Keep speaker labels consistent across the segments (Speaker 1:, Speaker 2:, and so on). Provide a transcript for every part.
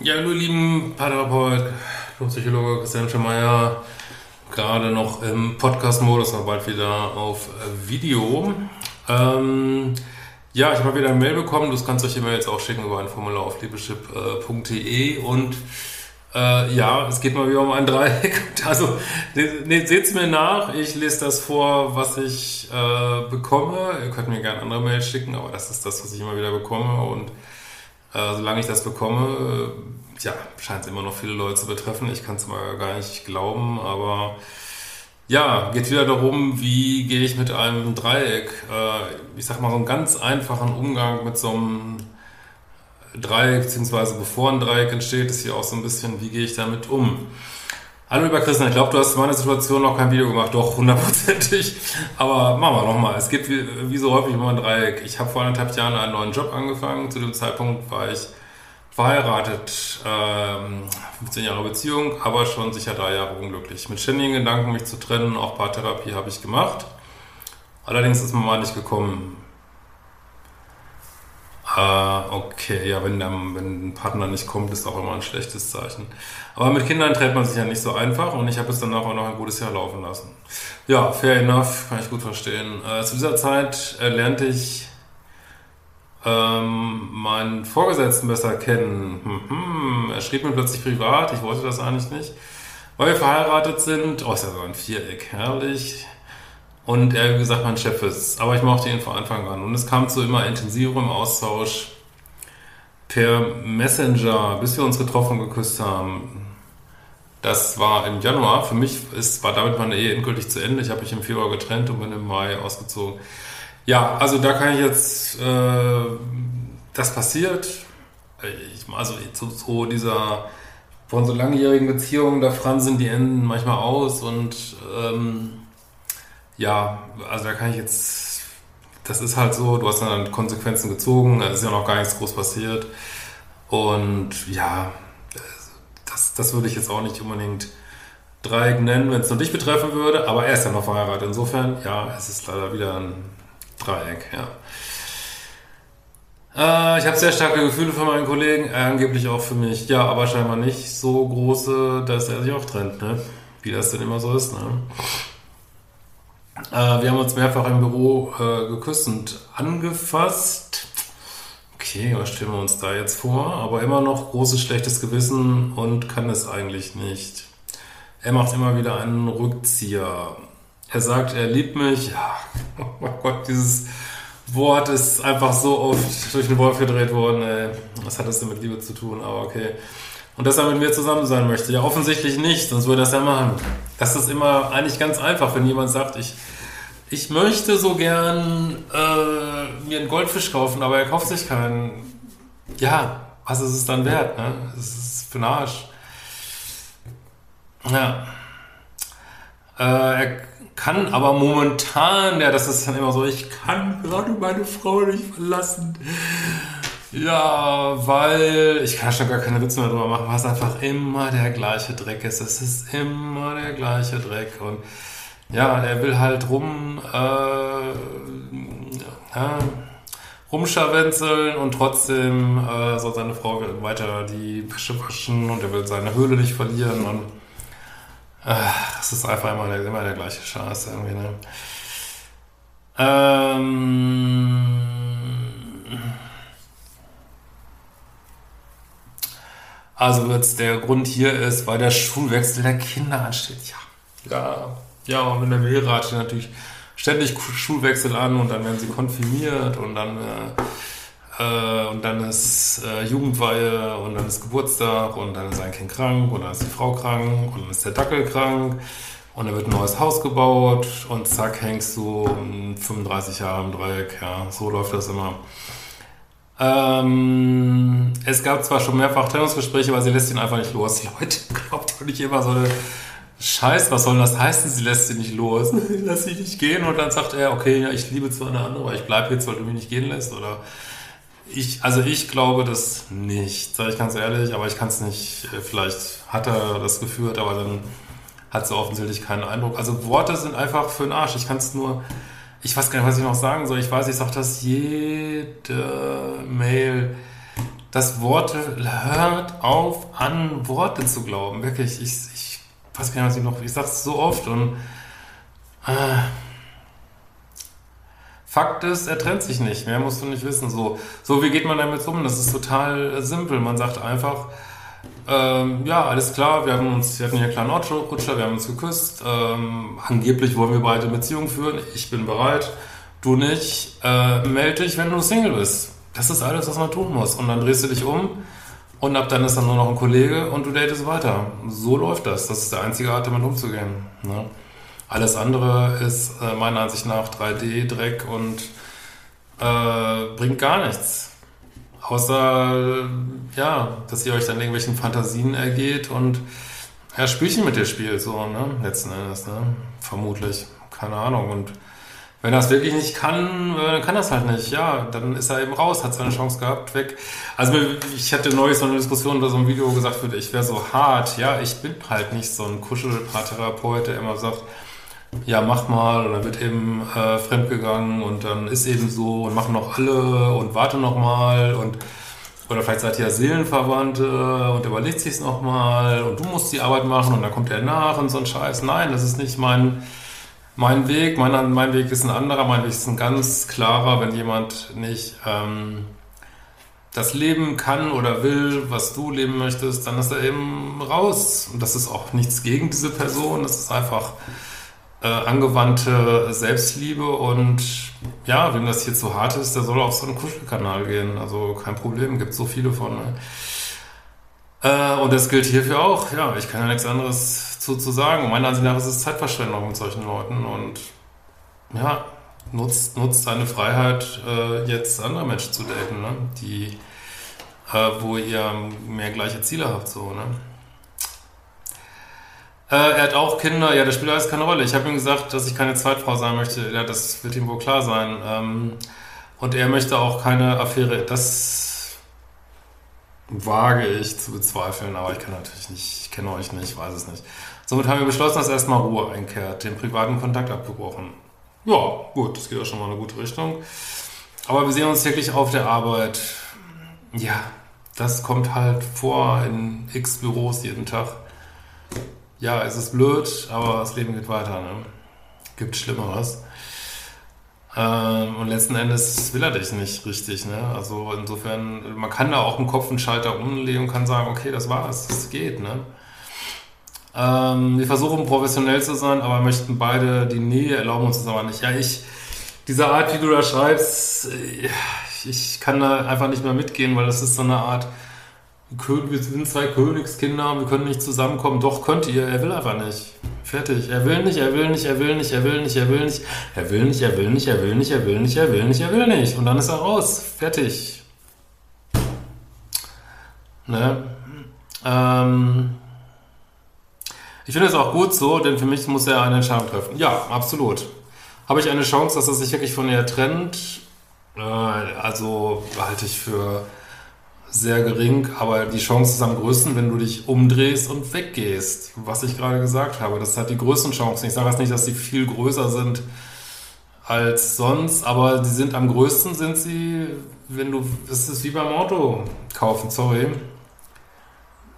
Speaker 1: Ja, hallo lieben Paartherapeut, Psychologe Christian Schemeier, gerade noch im Podcast-Modus, aber bald wieder auf Video. Ähm, ja, ich habe wieder eine Mail bekommen, kannst du euch immer jetzt auch schicken über ein Formular auf liebeschip.de und äh, ja, es geht mal wieder um ein Dreieck. Also ne, seht es mir nach, ich lese das vor, was ich äh, bekomme. Ihr könnt mir gerne andere Mails schicken, aber das ist das, was ich immer wieder bekomme und äh, solange ich das bekomme, äh, ja, scheint es immer noch viele Leute zu betreffen. Ich kann es mal gar nicht glauben, aber ja, geht wieder darum, wie gehe ich mit einem Dreieck, äh, ich sag mal so einen ganz einfachen Umgang mit so einem Dreieck, beziehungsweise bevor ein Dreieck entsteht, ist hier auch so ein bisschen, wie gehe ich damit um. Hallo lieber Christian, ich glaube, du hast in meiner Situation noch kein Video gemacht, doch, hundertprozentig. Aber machen wir nochmal. Es gibt wie, wie, so häufig immer ein Dreieck. Ich habe vor anderthalb Jahren einen neuen Job angefangen. Zu dem Zeitpunkt war ich verheiratet, ähm, 15 Jahre Beziehung, aber schon sicher drei Jahre unglücklich. Mit ständigen Gedanken, mich zu trennen, auch Paartherapie habe ich gemacht. Allerdings ist man mal nicht gekommen. Ah, okay, ja, wenn, der, wenn ein Partner nicht kommt, ist auch immer ein schlechtes Zeichen. Aber mit Kindern trennt man sich ja nicht so einfach und ich habe es danach auch noch ein gutes Jahr laufen lassen. Ja, fair enough, kann ich gut verstehen. Äh, zu dieser Zeit äh, lernte ich ähm, meinen Vorgesetzten besser kennen. Hm, hm, er schrieb mir plötzlich privat, ich wollte das eigentlich nicht, weil wir verheiratet sind. Oh, ist ja so ein Viereck, herrlich. Und er, gesagt, mein Chef ist. Aber ich mochte ihn von Anfang an. Und es kam zu immer intensiverem Austausch per Messenger, bis wir uns getroffen und geküsst haben. Das war im Januar. Für mich ist, war damit meine Ehe endgültig zu Ende. Ich habe mich im Februar getrennt und bin im Mai ausgezogen. Ja, also da kann ich jetzt, äh, das passiert. Ich, also so, so dieser, von so langjährigen Beziehungen, da fransen die Enden manchmal aus und ähm, ja, also da kann ich jetzt, das ist halt so, du hast dann Konsequenzen gezogen, es ist ja noch gar nichts groß passiert. Und ja, das, das würde ich jetzt auch nicht unbedingt Dreieck nennen, wenn es nur dich betreffen würde, aber er ist ja noch verheiratet. Insofern, ja, es ist leider wieder ein Dreieck, ja. Äh, ich habe sehr starke Gefühle für meinen Kollegen, äh, angeblich auch für mich. Ja, aber scheinbar nicht so große, dass er sich auch trennt, ne? Wie das denn immer so ist, ne? Äh, wir haben uns mehrfach im Büro äh, geküsst und angefasst. Okay, was stellen wir uns da jetzt vor? Aber immer noch großes schlechtes Gewissen und kann es eigentlich nicht. Er macht immer wieder einen Rückzieher. Er sagt, er liebt mich. Ja, oh mein Gott, dieses Wort ist einfach so oft durch den Wolf gedreht worden. Ey. Was hat das denn mit Liebe zu tun? Aber okay. Und dass er mit mir zusammen sein möchte. Ja, offensichtlich nicht, sonst würde er das ja machen. Das ist immer eigentlich ganz einfach, wenn jemand sagt, ich, ich möchte so gern äh, mir einen Goldfisch kaufen, aber er kauft sich keinen. Ja, was ist es dann wert? Ne? Das ist für den Arsch. Ja. Äh, er kann aber momentan, ja, das ist dann immer so, ich kann gerade meine Frau nicht verlassen. Ja, weil ich kann schon gar keine Witze mehr drüber machen, weil es einfach immer der gleiche Dreck ist. Es ist immer der gleiche Dreck und ja, er will halt rum, äh, ja, rumscharwenzeln und trotzdem äh, soll seine Frau weiter die Wäsche waschen und er will seine Höhle nicht verlieren und äh, das ist einfach immer der, immer der gleiche Scheiß irgendwie, ne? Ähm, Also jetzt der Grund hier ist, weil der Schulwechsel der Kinder ansteht. Ja, ja, ja, und wenn der Mehlrat steht natürlich ständig Schulwechsel an und dann werden sie konfirmiert und dann äh, äh, und dann ist äh, Jugendweihe und dann ist Geburtstag und dann ist ein Kind krank und dann ist die Frau krank und dann ist der Dackel krank und dann wird ein neues Haus gebaut und zack hängst du 35 Jahre im Dreieck. Ja, so läuft das immer. Ähm, es gab zwar schon mehrfach Trennungsgespräche, aber sie lässt ihn einfach nicht los. Die Leute glaubt doch nicht immer so eine Scheiß, was soll das heißen? Sie lässt sie nicht los. Lass sie nicht gehen und dann sagt er, okay, ja, ich liebe zwar eine andere, aber ich bleibe jetzt, weil du mich nicht gehen lässt. Oder ich, also ich glaube das nicht, sage ich ganz ehrlich, aber ich kann es nicht, äh, vielleicht hat er das geführt, aber dann hat sie offensichtlich keinen Eindruck. Also Worte sind einfach für den Arsch. Ich kann es nur ich weiß gar nicht, was ich noch sagen soll. Ich weiß, ich sage das jede Mail. dass Worte, hört auf an Worte zu glauben. Wirklich, ich, ich weiß gar nicht, was ich noch, ich sag's so oft und äh, Fakt ist, er trennt sich nicht. Mehr musst du nicht wissen. So, so wie geht man damit um? Das ist total äh, simpel. Man sagt einfach, ähm, ja, alles klar, wir haben uns, wir hatten hier einen kleinen Rutscher, wir haben uns geküsst. Ähm, angeblich wollen wir beide eine Beziehung führen. Ich bin bereit, du nicht. Äh, melde dich, wenn du Single bist. Das ist alles, was man tun muss. Und dann drehst du dich um und ab dann ist dann nur noch ein Kollege und du datest weiter. So läuft das. Das ist der einzige Art, damit umzugehen. Ne? Alles andere ist äh, meiner Ansicht nach 3D-Dreck und äh, bringt gar nichts. Außer, ja, dass ihr euch dann irgendwelchen Fantasien ergeht und ja, Spielchen mit dir spielt, so, ne, letzten Endes, ne, vermutlich, keine Ahnung. Und wenn er es wirklich nicht kann, äh, kann es halt nicht. Ja, dann ist er eben raus, hat seine Chance gehabt, weg. Also ich hatte neulich so eine Diskussion oder so ein Video gesagt, ich wäre so hart. Ja, ich bin halt nicht so ein Kuschelpaartherapeut, der immer sagt, ja, mach mal, und dann wird eben äh, fremdgegangen und dann ist eben so und machen noch alle und warte noch mal und oder vielleicht seid ihr ja Seelenverwandte und überlegt sich's noch mal und du musst die Arbeit machen und dann kommt er nach und so ein Scheiß. Nein, das ist nicht mein, mein Weg. Mein, mein Weg ist ein anderer. Mein Weg ist ein ganz klarer, wenn jemand nicht ähm, das leben kann oder will, was du leben möchtest, dann ist er eben raus. Und das ist auch nichts gegen diese Person. Das ist einfach äh, angewandte Selbstliebe und ja, wem das hier zu hart ist, der soll auf so einen Kuschelkanal gehen. Also kein Problem, gibt so viele von. Ne? Äh, und das gilt hierfür auch. Ja, ich kann ja nichts anderes zu, zu sagen. Meiner Ansicht nach ist es Zeitverschwendung mit solchen Leuten und ja, nutzt, nutzt deine Freiheit, äh, jetzt andere Menschen zu daten, ne? die, äh, wo ihr mehr gleiche Ziele habt, so, ne? Äh, er hat auch Kinder, ja, das spielt alles keine Rolle. Ich habe ihm gesagt, dass ich keine Zweitfrau sein möchte. Ja, das wird ihm wohl klar sein. Ähm, und er möchte auch keine Affäre. Das wage ich zu bezweifeln, aber ich kann natürlich nicht, ich kenne euch nicht, weiß es nicht. Somit haben wir beschlossen, dass erstmal Ruhe einkehrt, den privaten Kontakt abgebrochen. Ja, gut, das geht auch schon mal in eine gute Richtung. Aber wir sehen uns wirklich auf der Arbeit. Ja, das kommt halt vor in x Büros jeden Tag ja, es ist blöd, aber das Leben geht weiter. Ne? Gibt Schlimmeres. Ähm, und letzten Endes will er dich nicht richtig. Ne? Also insofern, man kann da auch im Kopf einen Schalter umlegen und kann sagen, okay, das war's, das geht. Ne? Ähm, wir versuchen professionell zu sein, aber möchten beide die Nähe erlauben uns das aber nicht. Ja, ich, diese Art, wie du da schreibst, ich kann da einfach nicht mehr mitgehen, weil das ist so eine Art wir sind zwei Königskinder, wir können nicht zusammenkommen. Doch, könnt ihr, er will einfach nicht. Fertig. Er will nicht, er will nicht, er will nicht, er will nicht, er will nicht, er will nicht, er will nicht, er will nicht, er will nicht, er will nicht, er will nicht. Und dann ist er raus. Fertig. Ne? Ähm ich finde es auch gut so, denn für mich muss er eine Entscheidung treffen. Ja, absolut. Habe ich eine Chance, dass er sich wirklich von ihr trennt? Äh, also halte ich für sehr gering, aber die Chance ist am größten, wenn du dich umdrehst und weggehst. Was ich gerade gesagt habe, das hat die größten Chancen. Ich sage jetzt nicht, dass sie viel größer sind als sonst, aber die sind am größten, sind sie, wenn du, das ist wie beim Auto kaufen, sorry.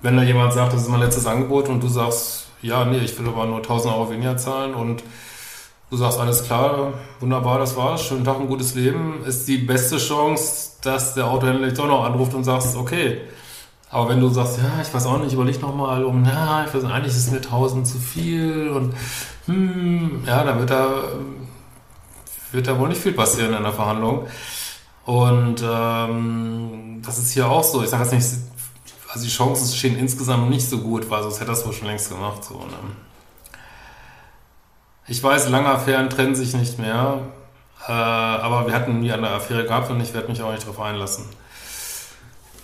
Speaker 1: Wenn da jemand sagt, das ist mein letztes Angebot und du sagst, ja, nee, ich will aber nur 1000 Euro weniger zahlen und du sagst, alles klar, wunderbar, das war's, schönen Tag, ein gutes Leben, ist die beste Chance, dass der Autohändler dich doch noch anruft und sagst, okay. Aber wenn du sagst, ja, ich weiß auch nicht, überleg nochmal um, na, ich weiß eigentlich ist mir 1000 zu viel und hm, ja, dann wird da, wird da wohl nicht viel passieren in der Verhandlung. Und ähm, das ist hier auch so. Ich sage jetzt nicht, also die Chancen stehen insgesamt nicht so gut, weil sonst hätte das wohl schon längst gemacht. So, ne? Ich weiß, lange Affären trennen sich nicht mehr. Äh, aber wir hatten nie eine Affäre gehabt und ich werde mich auch nicht darauf einlassen.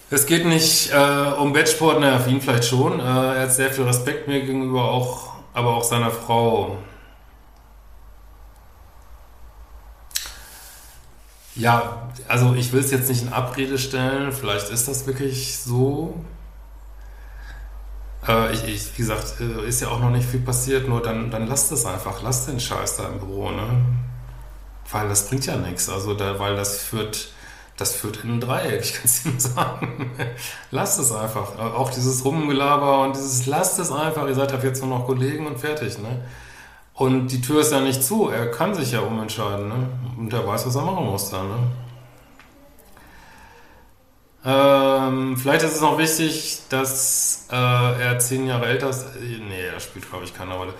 Speaker 1: Es geht nicht äh, um Wettsport, naja, für ihn vielleicht schon. Äh, er hat sehr viel Respekt mir gegenüber, auch, aber auch seiner Frau. Ja, also ich will es jetzt nicht in Abrede stellen, vielleicht ist das wirklich so. Äh, ich, ich, wie gesagt, äh, ist ja auch noch nicht viel passiert, nur dann, dann lasst es einfach, lasst den Scheiß da im Büro, ne? Weil das bringt ja nichts. Also, da, weil das führt das führt in ein Dreieck, ich kann es nur sagen. lasst es einfach. Auch dieses Rumgelaber und dieses lasst es einfach, ihr seid ab jetzt nur noch Kollegen und fertig. Ne? Und die Tür ist ja nicht zu, er kann sich ja umentscheiden. Ne? Und er weiß, was er machen muss dann. Ne? Ähm, vielleicht ist es noch wichtig, dass äh, er zehn Jahre älter ist. Nee, er spielt, glaube ich, keine Rolle.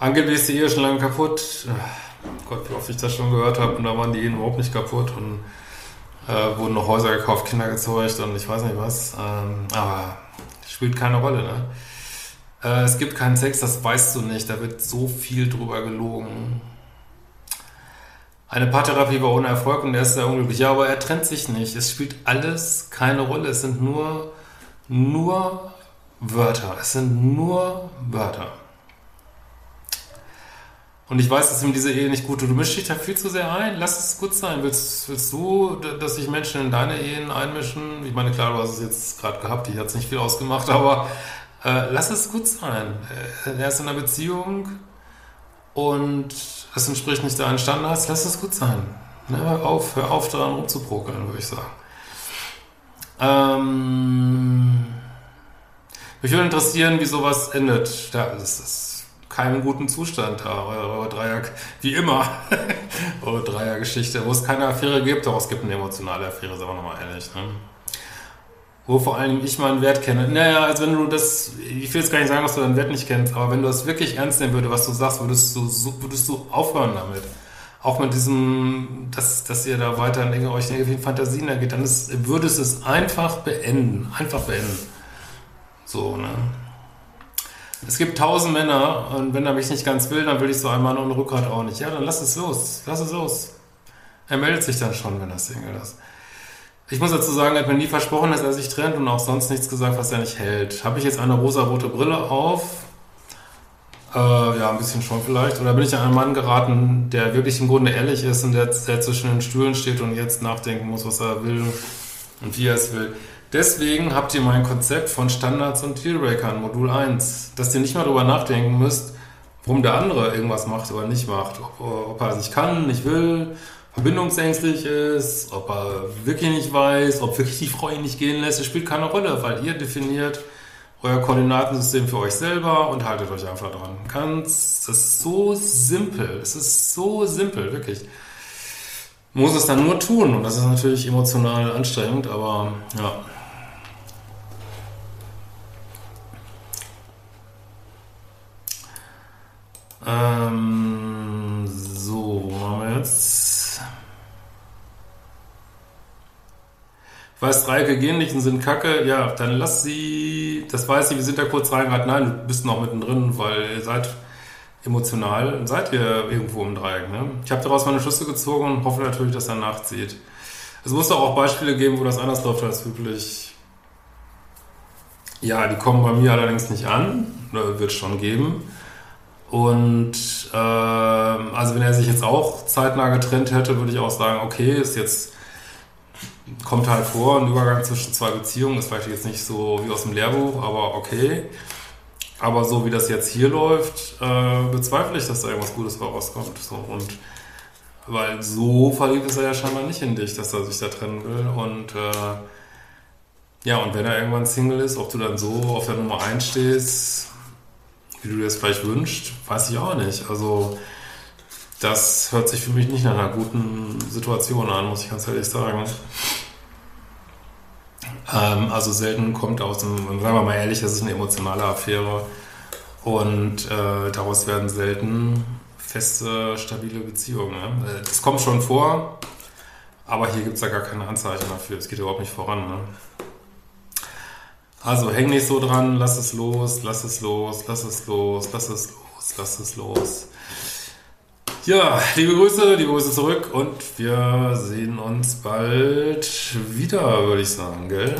Speaker 1: Angeblich ist die Ehe schon lange kaputt. Gott, wie oft ich das schon gehört habe. Und da waren die Ehen überhaupt nicht kaputt. Und äh, wurden noch Häuser gekauft, Kinder gezeugt und ich weiß nicht was. Ähm, aber spielt keine Rolle, ne? Äh, es gibt keinen Sex, das weißt du nicht. Da wird so viel drüber gelogen. Eine Paartherapie war ohne Erfolg und er ist sehr unglücklich. Ja, aber er trennt sich nicht. Es spielt alles keine Rolle. Es sind nur, nur Wörter. Es sind nur Wörter. Und ich weiß, dass ihm diese Ehe nicht gut tut. Du mischst dich da viel zu sehr ein. Lass es gut sein. Willst, willst du, dass sich Menschen in deine Ehen einmischen? Ich meine, klar, du hast es jetzt gerade gehabt. Die hat es nicht viel ausgemacht, aber äh, lass es gut sein. Äh, er ist in einer Beziehung und es entspricht nicht deinen Standards. Lass es gut sein. Ne, hör auf, hör auf daran rumzuprokeln, würde ich sagen. Ähm, mich würde interessieren, wie sowas endet. Das ist keinen guten Zustand da. Eure Dreier, wie immer, eure Dreiergeschichte, wo es keine Affäre gibt, doch es gibt eine emotionale Affäre, sagen wir nochmal ehrlich. Ne? Wo vor allem ich meinen Wert kenne. Naja, also wenn du das, ich will jetzt gar nicht sagen, dass du deinen Wert nicht kennst, aber wenn du das wirklich ernst nehmen würdest, was du sagst, würdest du, würdest du aufhören damit. Auch mit diesem, dass, dass ihr da weiter in euch negativen Fantasien ergeht, dann ist, würdest du es einfach beenden. Einfach beenden. So, ne? Es gibt tausend Männer und wenn er mich nicht ganz will, dann will ich so einmal ohne Rückgrat auch nicht. Ja, dann lass es los. Lass es los. Er meldet sich dann schon, wenn er Single ist. Ich muss dazu sagen, er hat mir nie versprochen, dass er sich trennt und auch sonst nichts gesagt, was er nicht hält. Habe ich jetzt eine rosa-rote Brille auf? Äh, ja, ein bisschen schon vielleicht. Oder bin ich an einen Mann geraten, der wirklich im Grunde ehrlich ist und der, der zwischen den Stühlen steht und jetzt nachdenken muss, was er will und wie er es will. Deswegen habt ihr mein Konzept von Standards und Dealbreakern, Modul 1, dass ihr nicht mal darüber nachdenken müsst, warum der andere irgendwas macht oder nicht macht. Ob, ob er nicht kann, nicht will, verbindungsängstlich ist, ob er wirklich nicht weiß, ob wirklich die Frau ihn nicht gehen lässt. Das spielt keine Rolle, weil ihr definiert euer Koordinatensystem für euch selber und haltet euch einfach dran. Ganz, das ist so simpel. Es ist so simpel, wirklich. muss es dann nur tun und das ist natürlich emotional anstrengend, aber ja. Ähm, so, wo haben wir jetzt? Weiß Dreieicke gehen nicht und sind kacke. Ja, dann lass sie. Das weiß sie, wir sind da kurz reingeraten. Nein, du bist noch mittendrin, weil ihr seid emotional. Seid ihr irgendwo im Dreieck. Ne? Ich habe daraus meine Schlüsse gezogen und hoffe natürlich, dass er nachzieht. Es muss doch auch Beispiele geben, wo das anders läuft als üblich. Ja, die kommen bei mir allerdings nicht an. Wird es schon geben. Und äh, also wenn er sich jetzt auch zeitnah getrennt hätte, würde ich auch sagen, okay, ist jetzt kommt halt vor, ein Übergang zwischen zwei Beziehungen ist vielleicht jetzt nicht so wie aus dem Lehrbuch, aber okay. Aber so wie das jetzt hier läuft, äh, bezweifle ich, dass da irgendwas Gutes rauskommt. So, und weil so verliebt ist er ja scheinbar nicht in dich, dass er sich da trennen will. Und äh, ja, und wenn er irgendwann Single ist, ob du dann so auf der Nummer 1 stehst, wie du dir das vielleicht wünschst, weiß ich auch nicht. Also das hört sich für mich nicht nach einer guten Situation an, muss ich ganz ehrlich sagen. Ähm, also selten kommt aus dem, sagen wir mal ehrlich, das ist eine emotionale Affäre und äh, daraus werden selten feste, stabile Beziehungen. Ne? Äh, das kommt schon vor, aber hier gibt es ja gar keine Anzeichen dafür. Es geht überhaupt nicht voran. Ne? Also häng nicht so dran, lass es los, lass es los, lass es los, lass es los, lass es los. Ja, liebe Grüße, liebe Grüße zurück und wir sehen uns bald wieder, würde ich sagen, gell?